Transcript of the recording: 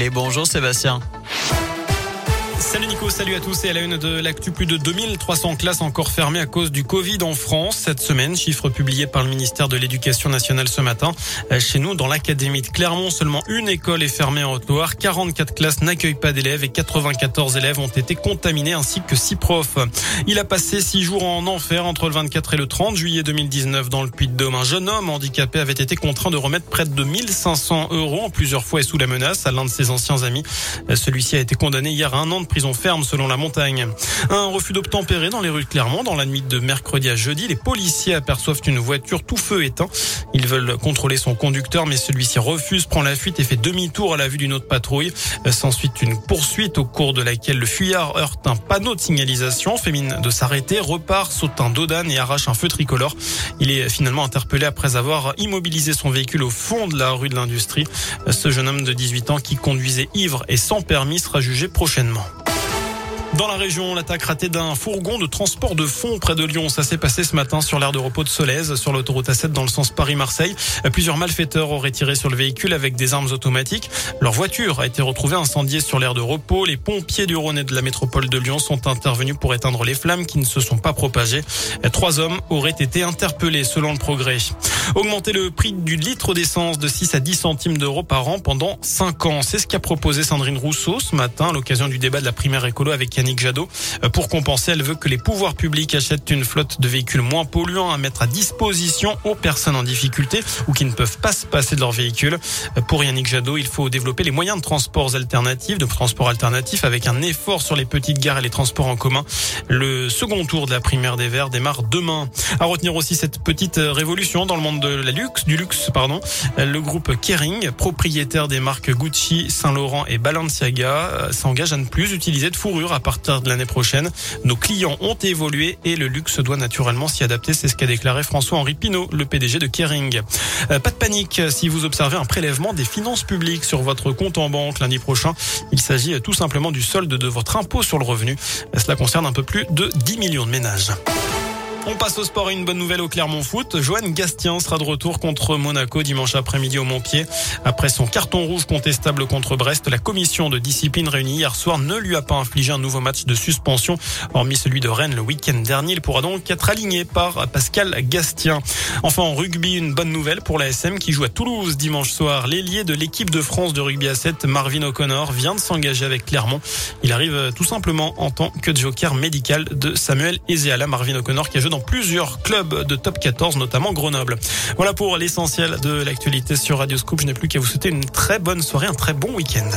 Et bonjour Sébastien. Salut Nico, salut à tous et à la une de l'actu, plus de 2300 classes encore fermées à cause du Covid en France cette semaine, chiffre publié par le ministère de l'Éducation nationale ce matin. Chez nous, dans l'académie de Clermont, seulement une école est fermée en Haute-Loire, 44 classes n'accueillent pas d'élèves et 94 élèves ont été contaminés ainsi que 6 profs. Il a passé 6 jours en enfer entre le 24 et le 30 juillet 2019 dans le Puy-de-Dôme. Un jeune homme handicapé avait été contraint de remettre près de 1500 euros en plusieurs fois et sous la menace à l'un de ses anciens amis. Celui-ci a été condamné hier à un an de prison ferme selon la montagne. Un refus d'obtempérer dans les rues de Clermont dans la nuit de mercredi à jeudi. Les policiers aperçoivent une voiture tout feu éteint. Ils veulent contrôler son conducteur mais celui-ci refuse, prend la fuite et fait demi-tour à la vue d'une autre patrouille. S'ensuit une poursuite au cours de laquelle le fuyard heurte un panneau de signalisation, fait mine de s'arrêter, repart, saute un dodane et arrache un feu tricolore. Il est finalement interpellé après avoir immobilisé son véhicule au fond de la rue de l'industrie. Ce jeune homme de 18 ans qui conduisait ivre et sans permis sera jugé prochainement. Dans la région, l'attaque ratée d'un fourgon de transport de fonds près de Lyon. Ça s'est passé ce matin sur l'aire de repos de Solèze, sur l'autoroute A7 dans le sens Paris-Marseille. Plusieurs malfaiteurs auraient tiré sur le véhicule avec des armes automatiques. Leur voiture a été retrouvée incendiée sur l'aire de repos. Les pompiers du Rhône et de la métropole de Lyon sont intervenus pour éteindre les flammes qui ne se sont pas propagées. Trois hommes auraient été interpellés selon le progrès. Augmenter le prix du litre d'essence de 6 à 10 centimes d'euros par an pendant 5 ans. C'est ce qu'a proposé Sandrine Rousseau ce matin à l'occasion du débat de la primaire écolo avec Yannick Jadot. Pour compenser, elle veut que les pouvoirs publics achètent une flotte de véhicules moins polluants à mettre à disposition aux personnes en difficulté ou qui ne peuvent pas se passer de leur véhicule. Pour Yannick Jadot, il faut développer les moyens de transports alternatifs, de transports alternatifs avec un effort sur les petites gares et les transports en commun. Le second tour de la primaire des Verts démarre demain. À retenir aussi cette petite révolution dans le monde de la luxe, du luxe, pardon. Le groupe Kering, propriétaire des marques Gucci, Saint Laurent et Balenciaga, s'engage à ne plus utiliser de fourrure à partir de l'année prochaine. Nos clients ont évolué et le luxe doit naturellement s'y adapter. C'est ce qu'a déclaré François-Henri Pinault, le PDG de Kering. pas de panique si vous observez un prélèvement des finances publiques sur votre compte en banque lundi prochain. Il s'agit tout simplement du solde de votre impôt sur le revenu. Cela concerne un peu plus de 10 millions de ménages. On passe au sport et une bonne nouvelle au Clermont Foot. Joanne Gastien sera de retour contre Monaco dimanche après-midi au Montpied. Après son carton rouge contestable contre Brest, la commission de discipline réunie hier soir ne lui a pas infligé un nouveau match de suspension, hormis celui de Rennes le week-end dernier. Il pourra donc être aligné par Pascal Gastien. Enfin, en rugby, une bonne nouvelle pour la SM qui joue à Toulouse dimanche soir. L'ailier de l'équipe de France de rugby à 7, Marvin O'Connor, vient de s'engager avec Clermont. Il arrive tout simplement en tant que joker médical de Samuel Ezeala. Marvin O'Connor qui a joué plusieurs clubs de top 14, notamment Grenoble. Voilà pour l'essentiel de l'actualité sur Radio Scoop. Je n'ai plus qu'à vous souhaiter une très bonne soirée, un très bon week-end.